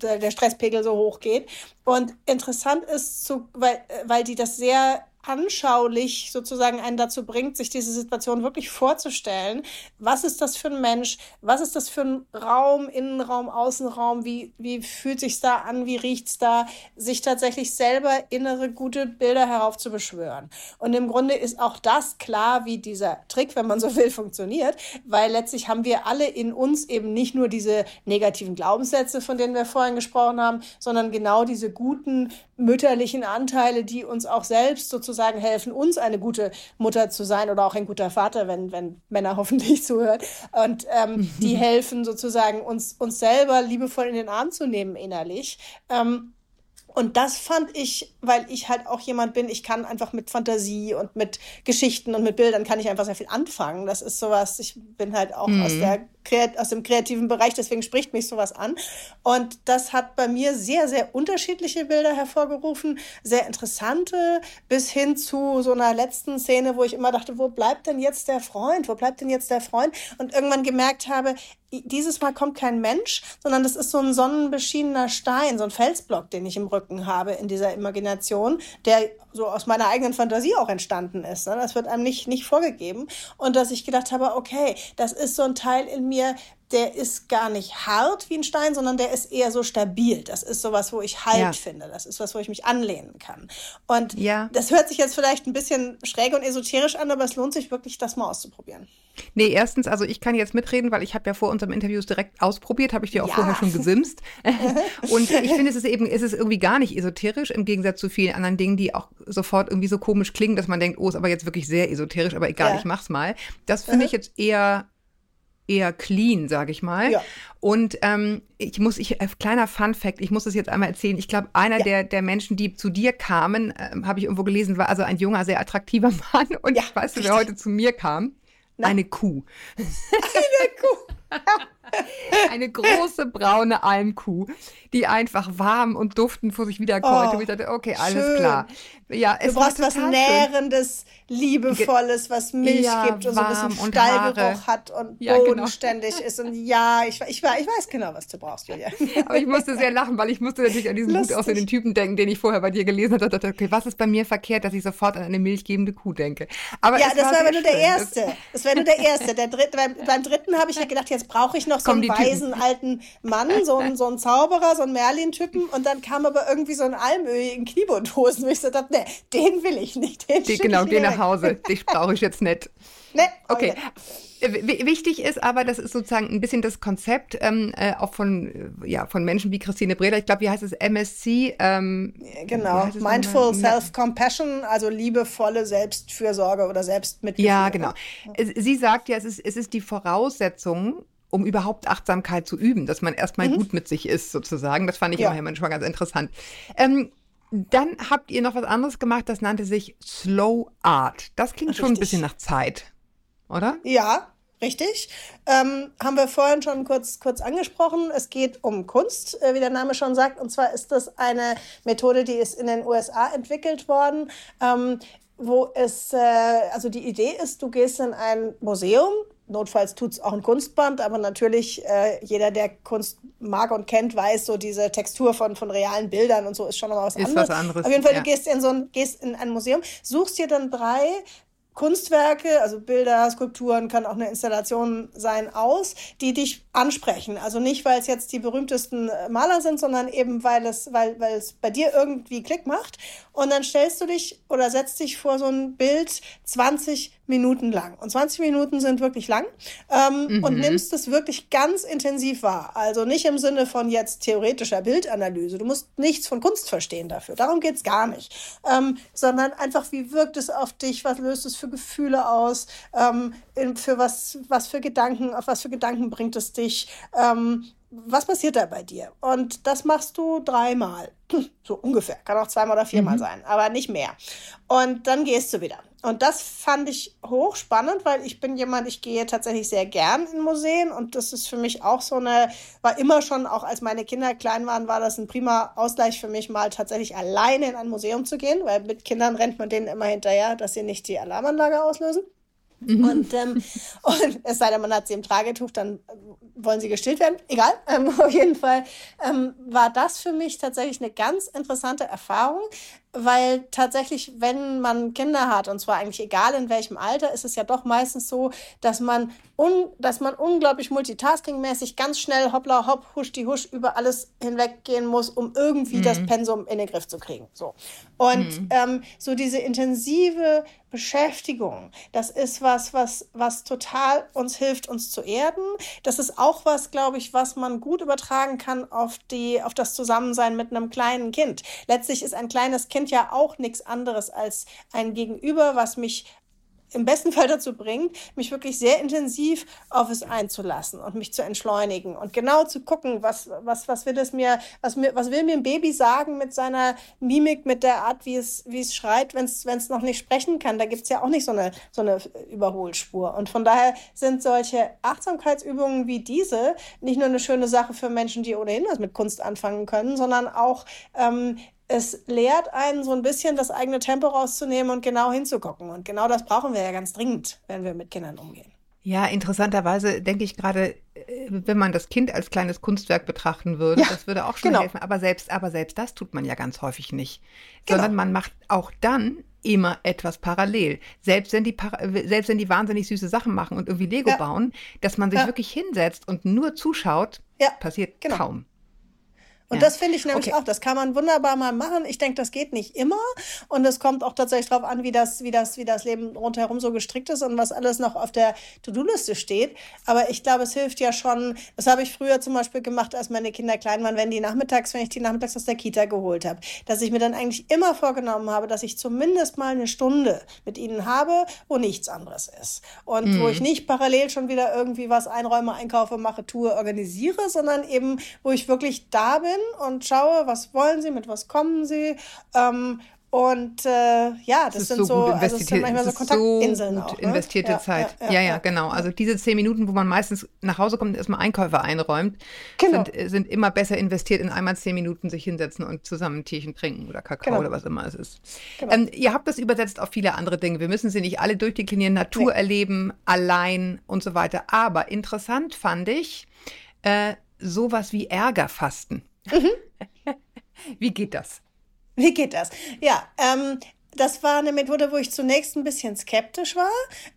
der, der Stresspegel so hoch geht. Und interessant ist, zu, weil, weil die das sehr anschaulich sozusagen einen dazu bringt, sich diese Situation wirklich vorzustellen. Was ist das für ein Mensch? Was ist das für ein Raum, Innenraum, Außenraum? Wie, wie fühlt sich's da an? Wie riecht's da? Sich tatsächlich selber innere gute Bilder heraufzubeschwören. Und im Grunde ist auch das klar, wie dieser Trick, wenn man so will, funktioniert, weil letztlich haben wir alle in uns eben nicht nur diese negativen Glaubenssätze, von denen wir vorhin gesprochen haben, sondern genau diese guten mütterlichen Anteile, die uns auch selbst sozusagen helfen, uns eine gute Mutter zu sein oder auch ein guter Vater, wenn, wenn Männer hoffentlich zuhören. Und ähm, die helfen sozusagen uns, uns selber liebevoll in den Arm zu nehmen innerlich. Ähm, und das fand ich, weil ich halt auch jemand bin, ich kann einfach mit Fantasie und mit Geschichten und mit Bildern kann ich einfach sehr viel anfangen. Das ist sowas, ich bin halt auch mhm. aus der aus dem kreativen Bereich, deswegen spricht mich sowas an. Und das hat bei mir sehr, sehr unterschiedliche Bilder hervorgerufen, sehr interessante, bis hin zu so einer letzten Szene, wo ich immer dachte, wo bleibt denn jetzt der Freund? Wo bleibt denn jetzt der Freund? Und irgendwann gemerkt habe, dieses Mal kommt kein Mensch, sondern das ist so ein sonnenbeschienener Stein, so ein Felsblock, den ich im Rücken habe in dieser Imagination, der so aus meiner eigenen Fantasie auch entstanden ist. Ne? Das wird einem nicht, nicht vorgegeben. Und dass ich gedacht habe, okay, das ist so ein Teil in mir, mir, der ist gar nicht hart wie ein Stein, sondern der ist eher so stabil. Das ist sowas, wo ich Halt ja. finde. Das ist was, wo ich mich anlehnen kann. Und ja. das hört sich jetzt vielleicht ein bisschen schräg und esoterisch an, aber es lohnt sich wirklich, das mal auszuprobieren.
Nee, erstens, also ich kann jetzt mitreden, weil ich habe ja vor unserem Interview direkt ausprobiert, habe ich dir auch ja. vorher schon gesimst. und ich finde, es ist eben, es ist irgendwie gar nicht esoterisch, im Gegensatz zu vielen anderen Dingen, die auch sofort irgendwie so komisch klingen, dass man denkt, oh, ist aber jetzt wirklich sehr esoterisch, aber egal, ja. ich mach's mal. Das finde mhm. ich jetzt eher eher clean, sage ich mal. Ja. Und ähm, ich muss, ich, äh, kleiner Fun Fact, ich muss das jetzt einmal erzählen. Ich glaube, einer ja. der, der Menschen, die zu dir kamen, äh, habe ich irgendwo gelesen, war also ein junger, sehr attraktiver Mann. Und ja, weißt du, wer heute zu mir kam? Na? Eine Kuh. Eine Kuh. Eine große braune Almkuh, die einfach warm und duftend vor sich wiederkäute. Oh, und ich dachte, okay, alles schön. klar.
Ja, es du brauchst was Nährendes, Liebevolles, was Milch ja, gibt und so ein bisschen Stallgeruch hat und ja, genau. bodenständig genau. ist. Und ja, ich, ich, ich weiß genau, was du brauchst, Julia.
Aber ich musste sehr lachen, weil ich musste natürlich an diesen Lustig. gut aussehenden Typen denken, den ich vorher bei dir gelesen habe. dachte, okay, was ist bei mir verkehrt, dass ich sofort an eine milchgebende Kuh denke?
Aber ja, das war aber nur der Erste. Das war nur der Erste. Der Dritte, beim, beim dritten habe ich ja gedacht, jetzt brauche ich noch so einen weisen Typen. alten Mann, so einen, so einen Zauberer, so einen Merlin-Typen. Und dann kam aber irgendwie so ein Almöhi in Kniebundhosen. Und ich so dachte, nee, den will ich nicht. Den
die, genau, geh nach Hause. Dich brauche ich jetzt nicht. Nee, okay. okay. Wichtig ist aber, das ist sozusagen ein bisschen das Konzept ähm, äh, auch von, äh, ja, von Menschen wie Christine Breder. Ich glaube, wie heißt es? MSC? Ähm,
genau, Mindful Self-Compassion, also liebevolle Selbstfürsorge oder Selbstmitgefühl.
Ja, genau. Sie sagt ja, es ist, es ist die Voraussetzung, um überhaupt Achtsamkeit zu üben, dass man erstmal mhm. gut mit sich ist, sozusagen. Das fand ich ja. immer manchmal ganz interessant. Ähm, dann habt ihr noch was anderes gemacht, das nannte sich Slow Art. Das klingt Richtig. schon ein bisschen nach Zeit, oder?
Ja, Richtig. Ähm, haben wir vorhin schon kurz, kurz angesprochen. Es geht um Kunst, äh, wie der Name schon sagt. Und zwar ist das eine Methode, die ist in den USA entwickelt worden, ähm, wo es, äh, also die Idee ist, du gehst in ein Museum, Notfalls tut es auch ein Kunstband, aber natürlich äh, jeder, der Kunst mag und kennt, weiß, so diese Textur von, von realen Bildern und so ist schon noch was
ist
anderes.
Was anderes.
Auf jeden Fall, ja. du gehst in so ein, gehst in ein Museum, suchst dir dann drei Kunstwerke, also Bilder, Skulpturen, kann auch eine Installation sein, aus, die dich ansprechen. Also nicht, weil es jetzt die berühmtesten äh, Maler sind, sondern eben, weil es, weil, weil es bei dir irgendwie Klick macht. Und dann stellst du dich oder setzt dich vor so ein Bild 20 Minuten lang. Und 20 Minuten sind wirklich lang. Ähm, mhm. Und nimmst es wirklich ganz intensiv wahr. Also nicht im Sinne von jetzt theoretischer Bildanalyse. Du musst nichts von Kunst verstehen dafür. Darum geht's gar nicht. Ähm, sondern einfach, wie wirkt es auf dich? Was löst es für Gefühle aus? Ähm, für was, was für Gedanken, auf was für Gedanken bringt es dich? Ähm, was passiert da bei dir? Und das machst du dreimal. So ungefähr. Kann auch zweimal oder viermal mhm. sein, aber nicht mehr. Und dann gehst du wieder. Und das fand ich hochspannend, weil ich bin jemand, ich gehe tatsächlich sehr gern in Museen und das ist für mich auch so eine, war immer schon, auch als meine Kinder klein waren, war das ein prima Ausgleich für mich, mal tatsächlich alleine in ein Museum zu gehen, weil mit Kindern rennt man denen immer hinterher, dass sie nicht die Alarmanlage auslösen. Mhm. Und, ähm, und es sei denn, man hat sie im Tragetuch, dann wollen sie gestillt werden. Egal. Ähm, auf jeden Fall ähm, war das für mich tatsächlich eine ganz interessante Erfahrung, weil tatsächlich, wenn man Kinder hat, und zwar eigentlich egal in welchem Alter, ist es ja doch meistens so, dass man, un, dass man unglaublich multitaskingmäßig ganz schnell hoppla hopp, husch die husch über alles hinweggehen muss, um irgendwie mhm. das Pensum in den Griff zu kriegen. So. Und mhm. ähm, so diese intensive Beschäftigung, das ist was, was, was total uns hilft, uns zu erden. Das ist auch was, glaube ich, was man gut übertragen kann auf die, auf das Zusammensein mit einem kleinen Kind. Letztlich ist ein kleines Kind ja auch nichts anderes als ein Gegenüber, was mich im besten Fall dazu bringt, mich wirklich sehr intensiv auf es einzulassen und mich zu entschleunigen und genau zu gucken, was, was, was will es mir, was mir, was will mir ein Baby sagen mit seiner Mimik, mit der Art, wie es, wie es schreit, wenn es, wenn es noch nicht sprechen kann. Da gibt es ja auch nicht so eine, so eine Überholspur. Und von daher sind solche Achtsamkeitsübungen wie diese nicht nur eine schöne Sache für Menschen, die ohnehin was mit Kunst anfangen können, sondern auch ähm, es lehrt einen so ein bisschen das eigene Tempo rauszunehmen und genau hinzugucken. Und genau das brauchen wir ja ganz dringend, wenn wir mit Kindern umgehen.
Ja, interessanterweise denke ich gerade, äh, wenn man das Kind als kleines Kunstwerk betrachten würde, ja, das würde auch schon genau. helfen. Aber selbst, aber selbst das tut man ja ganz häufig nicht. Genau. Sondern man macht auch dann immer etwas parallel. Selbst wenn die, selbst wenn die wahnsinnig süße Sachen machen und irgendwie Lego ja. bauen, dass man sich ja. wirklich hinsetzt und nur zuschaut, ja. passiert genau. kaum.
Und ja. das finde ich nämlich okay. auch, das kann man wunderbar mal machen. Ich denke, das geht nicht immer. Und es kommt auch tatsächlich darauf an, wie das, wie, das, wie das Leben rundherum so gestrickt ist und was alles noch auf der To-Do-Liste steht. Aber ich glaube, es hilft ja schon, das habe ich früher zum Beispiel gemacht, als meine Kinder klein waren, wenn die nachmittags, wenn ich die nachmittags aus der Kita geholt habe, dass ich mir dann eigentlich immer vorgenommen habe, dass ich zumindest mal eine Stunde mit ihnen habe, wo nichts anderes ist. Und mhm. wo ich nicht parallel schon wieder irgendwie was einräume, einkaufe, mache, tue, organisiere, sondern eben, wo ich wirklich da bin und schaue, was wollen sie, mit was kommen sie. Ähm, und äh, ja, das, das sind so, so also es sind manchmal so Kontaktinseln
so auch. Ne? Investierte ja, Zeit. Ja ja, ja ja, genau. Also diese zehn Minuten, wo man meistens nach Hause kommt und erstmal Einkäufe einräumt, genau. sind, sind immer besser investiert in einmal zehn Minuten sich hinsetzen und zusammen ein Tierchen trinken oder Kakao genau. oder was immer es ist. Genau. Ähm, ihr habt das übersetzt auf viele andere Dinge. Wir müssen sie nicht alle durchdeklinieren, Natur nee. erleben, allein und so weiter. Aber interessant fand ich äh, sowas wie Ärgerfasten. Mhm. Wie geht das?
Wie geht das? Ja, ähm, das war eine Methode, wo ich zunächst ein bisschen skeptisch war,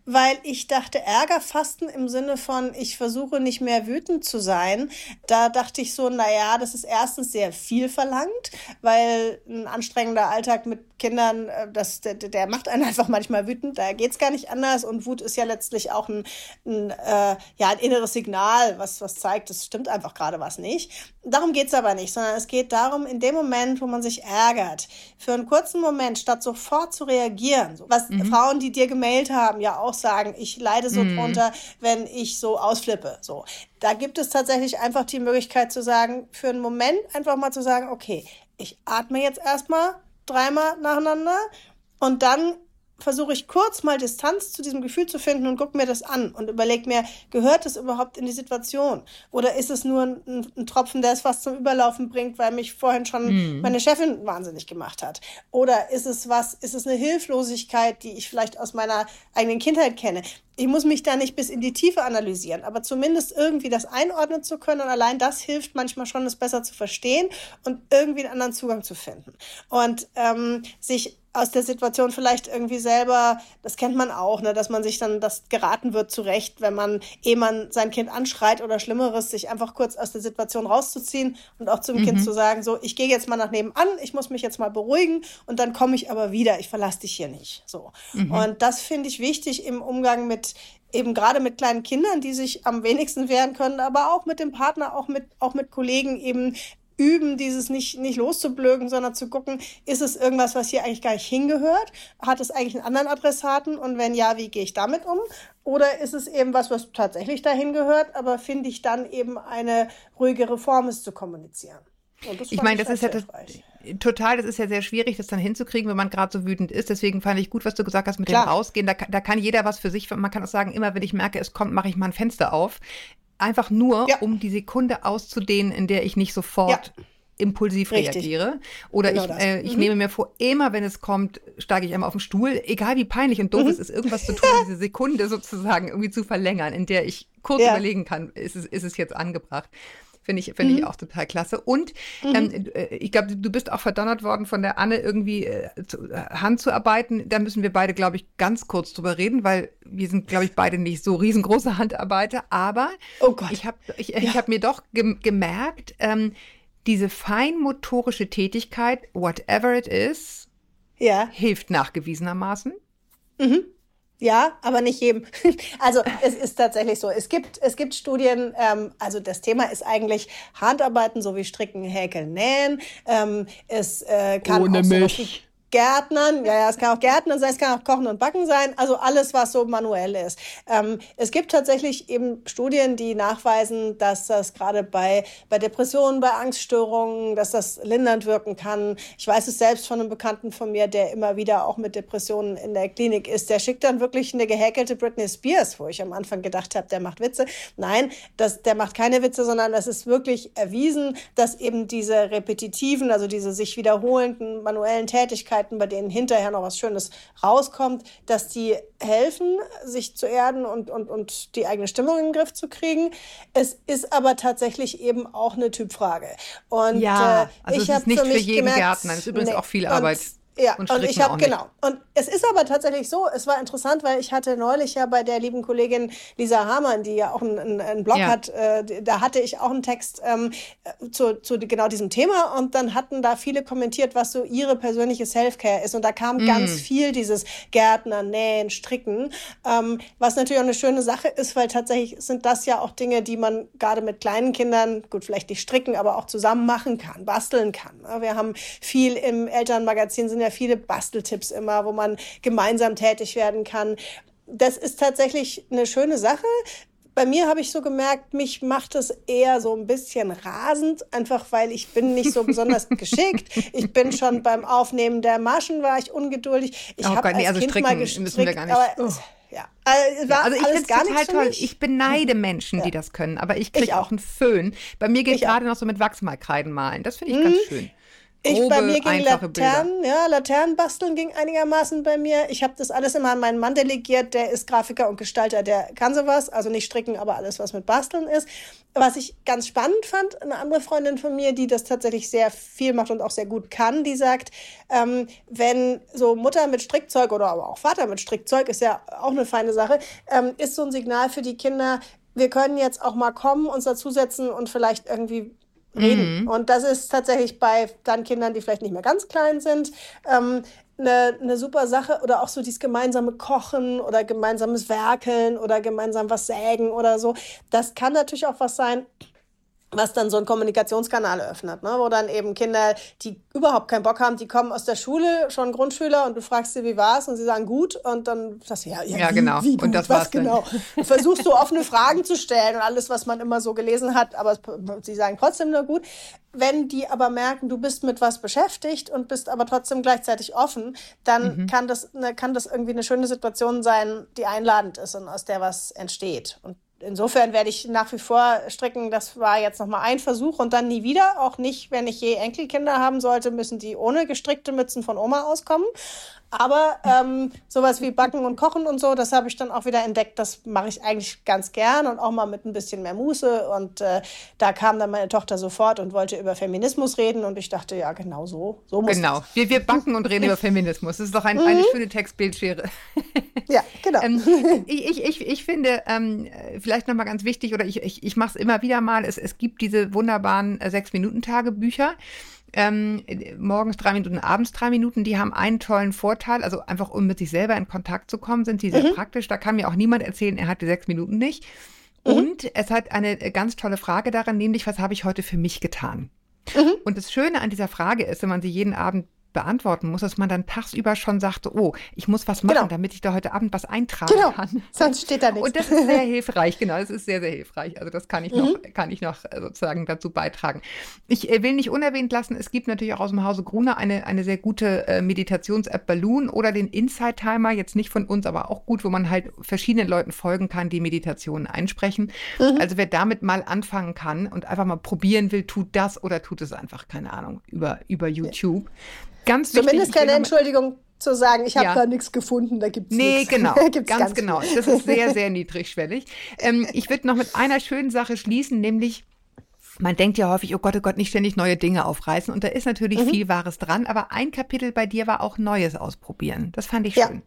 weil ich dachte, Ärgerfasten im Sinne von, ich versuche nicht mehr wütend zu sein. Da dachte ich so, naja, das ist erstens sehr viel verlangt, weil ein anstrengender Alltag mit Kindern, äh, das, der, der macht einen einfach manchmal wütend. Da geht's gar nicht anders. Und Wut ist ja letztlich auch ein, ein, äh, ja, ein inneres Signal, was, was zeigt, es stimmt einfach gerade was nicht. Darum geht's aber nicht, sondern es geht darum, in dem Moment, wo man sich ärgert, für einen kurzen Moment, statt sofort sofort zu reagieren. So, was mhm. Frauen, die dir gemailt haben, ja auch sagen, ich leide so mhm. drunter, wenn ich so ausflippe. So, da gibt es tatsächlich einfach die Möglichkeit zu sagen, für einen Moment einfach mal zu sagen, okay, ich atme jetzt erstmal dreimal nacheinander und dann versuche ich kurz mal Distanz zu diesem Gefühl zu finden und gucke mir das an und überlege mir, gehört es überhaupt in die Situation? Oder ist es nur ein, ein, Tropfen, der es fast zum Überlaufen bringt, weil mich vorhin schon mhm. meine Chefin wahnsinnig gemacht hat? Oder ist es was, ist es eine Hilflosigkeit, die ich vielleicht aus meiner eigenen Kindheit kenne? Ich muss mich da nicht bis in die Tiefe analysieren, aber zumindest irgendwie das einordnen zu können und allein das hilft manchmal schon, es besser zu verstehen und irgendwie einen anderen Zugang zu finden. Und ähm, sich aus der Situation vielleicht irgendwie selber, das kennt man auch, ne, dass man sich dann das geraten wird zurecht, wenn man, ehe man sein Kind anschreit oder Schlimmeres, sich einfach kurz aus der Situation rauszuziehen und auch zum mhm. Kind zu sagen, so, ich gehe jetzt mal nach nebenan, ich muss mich jetzt mal beruhigen und dann komme ich aber wieder, ich verlasse dich hier nicht. So. Mhm. Und das finde ich wichtig im Umgang mit eben gerade mit kleinen Kindern, die sich am wenigsten wehren können, aber auch mit dem Partner, auch mit, auch mit Kollegen eben üben, dieses nicht, nicht loszublöken, sondern zu gucken, ist es irgendwas, was hier eigentlich gar nicht hingehört? Hat es eigentlich einen anderen Adressaten? Und wenn ja, wie gehe ich damit um? Oder ist es eben was, was tatsächlich dahin gehört, aber finde ich dann eben eine ruhigere Form, es zu kommunizieren?
Ich meine, das ist ja das, total, das ist ja sehr schwierig, das dann hinzukriegen, wenn man gerade so wütend ist. Deswegen fand ich gut, was du gesagt hast mit Klar. dem Rausgehen. Da, da kann jeder was für sich, man kann auch sagen, immer wenn ich merke, es kommt, mache ich mal ein Fenster auf. Einfach nur, ja. um die Sekunde auszudehnen, in der ich nicht sofort ja. impulsiv Richtig. reagiere. Oder genau ich, äh, ich mhm. nehme mir vor, immer wenn es kommt, steige ich einmal auf den Stuhl, egal wie peinlich und doof mhm. es ist, irgendwas zu tun, diese Sekunde sozusagen irgendwie zu verlängern, in der ich kurz ja. überlegen kann, ist es, ist es jetzt angebracht. Finde ich, finde mhm. ich auch total klasse. Und mhm. ähm, äh, ich glaube, du bist auch verdonnert worden von der Anne, irgendwie äh, zu, äh, Hand zu arbeiten. Da müssen wir beide, glaube ich, ganz kurz drüber reden, weil wir sind, glaube ich, beide nicht so riesengroße Handarbeiter. Aber oh ich habe ich, ja. ich hab mir doch ge gemerkt, ähm, diese feinmotorische Tätigkeit, whatever it is, ja. hilft nachgewiesenermaßen.
Mhm. Ja, aber nicht jedem. Also es ist tatsächlich so. Es gibt, es gibt Studien, ähm, also das Thema ist eigentlich Handarbeiten, so wie Stricken, Häkeln, Nähen. Ähm, es äh, kann
Ohne
auch
mich.
Gärtnern, ja, ja, es kann auch Gärtnern sein, es kann auch Kochen und Backen sein, also alles, was so manuell ist. Ähm, es gibt tatsächlich eben Studien, die nachweisen, dass das gerade bei, bei Depressionen, bei Angststörungen, dass das lindernd wirken kann. Ich weiß es selbst von einem Bekannten von mir, der immer wieder auch mit Depressionen in der Klinik ist. Der schickt dann wirklich eine gehäkelte Britney Spears, wo ich am Anfang gedacht habe, der macht Witze. Nein, das, der macht keine Witze, sondern das ist wirklich erwiesen, dass eben diese repetitiven, also diese sich wiederholenden manuellen Tätigkeiten Tätigkeiten, bei denen hinterher noch was Schönes rauskommt, dass die helfen, sich zu erden und, und, und die eigene Stimmung in den Griff zu kriegen. Es ist aber tatsächlich eben auch eine Typfrage. Und
ja, äh, also ich es ist nicht für jeden gemerkt, Gärtner, das ist übrigens nee, auch viel Arbeit.
Ja, und, und ich habe genau. Und es ist aber tatsächlich so, es war interessant, weil ich hatte neulich ja bei der lieben Kollegin Lisa Hamann, die ja auch einen, einen Blog ja. hat, äh, da hatte ich auch einen Text ähm, zu, zu genau diesem Thema und dann hatten da viele kommentiert, was so ihre persönliche Selfcare ist und da kam mm. ganz viel dieses Gärtner, Nähen, Stricken, ähm, was natürlich auch eine schöne Sache ist, weil tatsächlich sind das ja auch Dinge, die man gerade mit kleinen Kindern, gut vielleicht nicht stricken, aber auch zusammen machen kann, basteln kann. Wir haben viel im Elternmagazin sind ja viele Basteltipps immer, wo man gemeinsam tätig werden kann. Das ist tatsächlich eine schöne Sache. Bei mir habe ich so gemerkt, mich macht es eher so ein bisschen rasend, einfach weil ich bin nicht so besonders geschickt. Ich bin schon beim Aufnehmen der Maschen war ich ungeduldig. Ich oh habe als nee, also kind mal gestrickt, müssen wir gar nicht. Oh. Ja,
also, also ich finde es total toll. Ich beneide Menschen, ja. die das können, aber ich kriege auch. auch einen Föhn. Bei mir geht gerade noch so mit Wachsmalkreiden malen. Das finde ich mhm. ganz schön.
Ich, bei mir ging Laternen, ja, Laternen basteln ging einigermaßen bei mir. Ich habe das alles immer an meinen Mann delegiert, der ist Grafiker und Gestalter, der kann sowas, also nicht stricken, aber alles, was mit Basteln ist. Was ich ganz spannend fand, eine andere Freundin von mir, die das tatsächlich sehr viel macht und auch sehr gut kann, die sagt, ähm, wenn so Mutter mit Strickzeug oder aber auch Vater mit Strickzeug, ist ja auch eine feine Sache, ähm, ist so ein Signal für die Kinder, wir können jetzt auch mal kommen, uns dazusetzen und vielleicht irgendwie reden. Mhm. Und das ist tatsächlich bei dann Kindern, die vielleicht nicht mehr ganz klein sind, ähm, eine, eine super Sache oder auch so dieses gemeinsame Kochen oder gemeinsames Werkeln oder gemeinsam was sägen oder so. Das kann natürlich auch was sein, was dann so einen Kommunikationskanal öffnet, ne? wo dann eben Kinder, die überhaupt keinen Bock haben, die kommen aus der Schule, schon Grundschüler und du fragst sie, wie war's und sie sagen gut und dann sagst du, ja, ja,
ja wie, genau.
Wie gut,
und das
was war's genau. Du versuchst du offene Fragen zu stellen und alles, was man immer so gelesen hat, aber sie sagen trotzdem nur gut. Wenn die aber merken, du bist mit was beschäftigt und bist aber trotzdem gleichzeitig offen, dann mhm. kann das, ne, kann das irgendwie eine schöne Situation sein, die einladend ist und aus der was entsteht. Und insofern werde ich nach wie vor stricken. Das war jetzt nochmal ein Versuch und dann nie wieder. Auch nicht, wenn ich je Enkelkinder haben sollte, müssen die ohne gestrickte Mützen von Oma auskommen. Aber ähm, sowas wie Backen und Kochen und so, das habe ich dann auch wieder entdeckt. Das mache ich eigentlich ganz gern und auch mal mit ein bisschen mehr Muße. Und äh, da kam dann meine Tochter sofort und wollte über Feminismus reden. Und ich dachte, ja, genau so. so
muss genau. Wir, wir backen und reden über Feminismus. Das ist doch ein, mhm. eine schöne Textbildschere.
ja, genau.
ähm, ich, ich, ich finde, ähm, vielleicht nochmal ganz wichtig, oder ich, ich, ich mache es immer wieder mal, es, es gibt diese wunderbaren äh, Sechs-Minuten-Tagebücher ähm, morgens drei Minuten, abends drei Minuten, die haben einen tollen Vorteil, also einfach um mit sich selber in Kontakt zu kommen, sind die sehr mhm. praktisch. Da kann mir auch niemand erzählen, er hat die sechs Minuten nicht. Mhm. Und es hat eine ganz tolle Frage daran, nämlich, was habe ich heute für mich getan? Mhm. Und das Schöne an dieser Frage ist, wenn man sie jeden Abend beantworten muss, dass man dann tagsüber schon sagt, oh, ich muss was machen, genau. damit ich da heute Abend was eintragen genau. kann.
Sonst steht da nichts.
Und das ist sehr hilfreich, genau, das ist sehr, sehr hilfreich. Also das kann ich mhm. noch, kann ich noch äh, sozusagen dazu beitragen. Ich äh, will nicht unerwähnt lassen, es gibt natürlich auch aus dem Hause Gruner eine, eine sehr gute äh, Meditations-App Balloon oder den Insight Timer, jetzt nicht von uns, aber auch gut, wo man halt verschiedenen Leuten folgen kann, die Meditationen einsprechen. Mhm. Also wer damit mal anfangen kann und einfach mal probieren will, tut das oder tut es einfach, keine Ahnung, über, über YouTube. Ja
ganz wichtig. Zumindest keine Entschuldigung zu sagen, ich habe ja. da nichts gefunden, da gibt es
Nee, nix. genau, ganz, ganz, genau. Das ist sehr, sehr niedrigschwellig. Ähm, ich würde noch mit einer schönen Sache schließen, nämlich man denkt ja häufig, oh Gott, oh Gott, nicht ständig neue Dinge aufreißen. Und da ist natürlich mhm. viel Wahres dran, aber ein Kapitel bei dir war auch Neues ausprobieren. Das fand ich schön. Ja.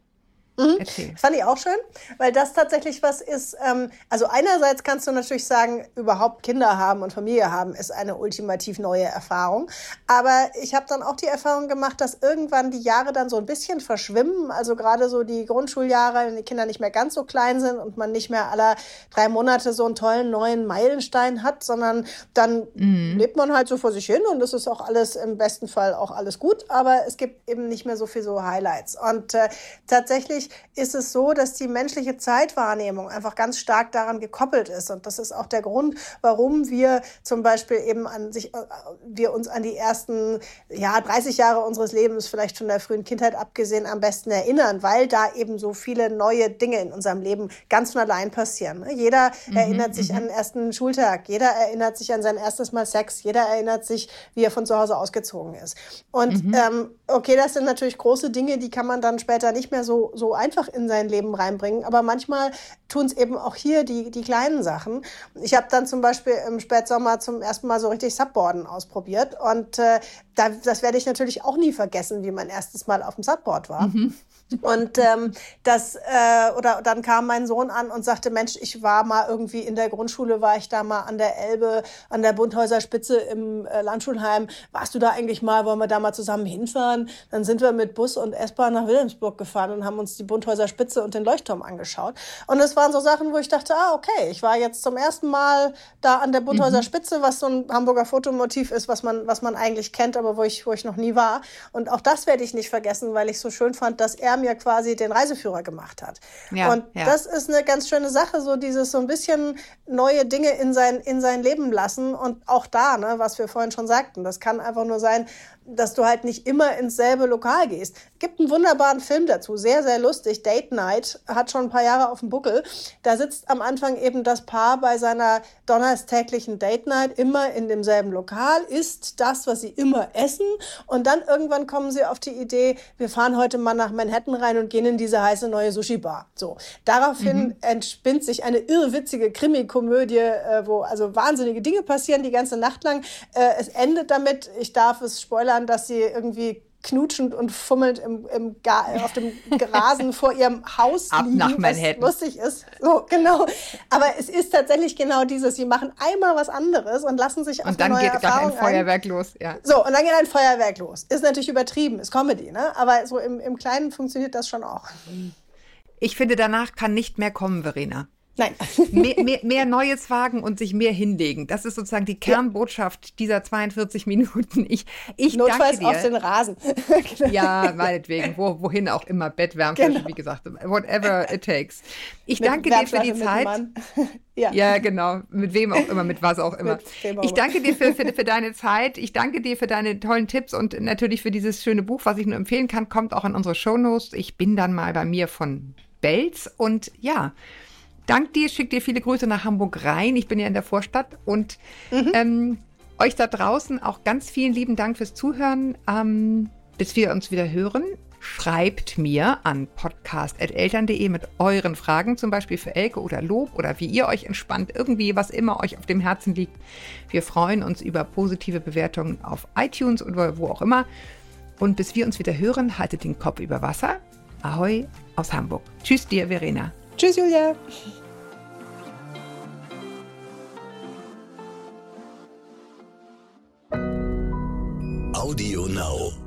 Mhm. Fand ich auch schön, weil das tatsächlich was ist. Ähm, also einerseits kannst du natürlich sagen, überhaupt Kinder haben und Familie haben ist eine ultimativ neue Erfahrung. Aber ich habe dann auch die Erfahrung gemacht, dass irgendwann die Jahre dann so ein bisschen verschwimmen. Also gerade so die Grundschuljahre, wenn die Kinder nicht mehr ganz so klein sind und man nicht mehr alle drei Monate so einen tollen neuen Meilenstein hat, sondern dann mhm. lebt man halt so vor sich hin und das ist auch alles im besten Fall auch alles gut. Aber es gibt eben nicht mehr so viel so Highlights. Und äh, tatsächlich ist es so, dass die menschliche Zeitwahrnehmung einfach ganz stark daran gekoppelt ist. Und das ist auch der Grund, warum wir zum Beispiel eben an sich, äh, wir uns an die ersten, ja, 30 Jahre unseres Lebens, vielleicht von der frühen Kindheit abgesehen, am besten erinnern, weil da eben so viele neue Dinge in unserem Leben ganz von allein passieren. Ne? Jeder mhm, erinnert sich mhm. an den ersten Schultag, jeder erinnert sich an sein erstes Mal Sex, jeder erinnert sich, wie er von zu Hause ausgezogen ist. Und mhm. ähm, okay, das sind natürlich große Dinge, die kann man dann später nicht mehr so, so einfach in sein Leben reinbringen, aber manchmal tun es eben auch hier die, die kleinen Sachen. Ich habe dann zum Beispiel im Spätsommer zum ersten Mal so richtig Subboarden ausprobiert und äh, da, das werde ich natürlich auch nie vergessen, wie mein erstes Mal auf dem Subboard war. Mhm. Und ähm, das äh, oder dann kam mein Sohn an und sagte, Mensch, ich war mal irgendwie in der Grundschule, war ich da mal an der Elbe, an der Bunthäuser Spitze im äh, Landschulheim. Warst du da eigentlich mal? Wollen wir da mal zusammen hinfahren? Dann sind wir mit Bus und S-Bahn nach Wilhelmsburg gefahren und haben uns die Bunthäuser Spitze und den Leuchtturm angeschaut. Und es waren so Sachen, wo ich dachte, ah okay, ich war jetzt zum ersten Mal da an der Bunthäuser mhm. Spitze, was so ein Hamburger Fotomotiv ist, was man was man eigentlich kennt, aber wo ich wo ich noch nie war. Und auch das werde ich nicht vergessen, weil ich so schön fand, dass er mir quasi den Reiseführer gemacht hat. Ja, und ja. das ist eine ganz schöne Sache, so dieses so ein bisschen neue Dinge in sein, in sein Leben lassen. Und auch da, ne, was wir vorhin schon sagten, das kann einfach nur sein, dass du halt nicht immer ins selbe Lokal gehst. Gibt einen wunderbaren Film dazu, sehr, sehr lustig. Date Night hat schon ein paar Jahre auf dem Buckel. Da sitzt am Anfang eben das Paar bei seiner donnerstäglichen Date Night immer in demselben Lokal, isst das, was sie immer essen. Und dann irgendwann kommen sie auf die Idee, wir fahren heute mal nach Manhattan rein und gehen in diese heiße neue Sushi-Bar. So. Daraufhin mhm. entspinnt sich eine irrwitzige Krimi-Komödie, äh, wo also wahnsinnige Dinge passieren die ganze Nacht lang. Äh, es endet damit, ich darf es spoilern, Spoilern, dass sie irgendwie knutschend und fummelnd im, im auf dem Rasen vor ihrem Haus
Ab liegen, nach Manhattan.
was lustig ist. So, genau. Aber es ist tatsächlich genau dieses, sie machen einmal was anderes und lassen sich auf
Und dann
neue
geht
Erfahrung
ein Feuerwerk ein. los, ja.
So, und dann geht ein Feuerwerk los. Ist natürlich übertrieben, ist Comedy, ne? Aber so im, im Kleinen funktioniert das schon auch.
Ich finde, danach kann nicht mehr kommen, Verena.
Nein.
mehr, mehr, mehr, Neues wagen und sich mehr hinlegen. Das ist sozusagen die Kernbotschaft ja. dieser 42 Minuten. Ich, ich
Notfalls
danke dir.
auf den Rasen.
ja, meinetwegen. Wo, wohin auch immer. Bettwärmflasche, genau. wie gesagt. Whatever it takes. Ich mit danke dir für die Zeit. Ja. ja, genau. Mit wem auch immer, mit was auch immer. Ich danke dir für, für, für, deine Zeit. Ich danke dir für deine tollen Tipps und natürlich für dieses schöne Buch, was ich nur empfehlen kann. Kommt auch in unsere Shownotes. Ich bin dann mal bei mir von Belz und ja, dank dir, schick dir viele Grüße nach Hamburg rein. Ich bin ja in der Vorstadt und mhm. ähm, euch da draußen auch ganz vielen lieben Dank fürs Zuhören. Ähm, bis wir uns wieder hören, schreibt mir an podcast.eltern.de mit euren Fragen, zum Beispiel für Elke oder Lob oder wie ihr euch entspannt, irgendwie, was immer euch auf dem Herzen liegt. Wir freuen uns über positive Bewertungen auf iTunes oder wo auch immer. Und bis wir uns wieder hören, haltet den Kopf über Wasser. Ahoi aus Hamburg. Tschüss dir, Verena.
Tschüss, Julia. Audio Now.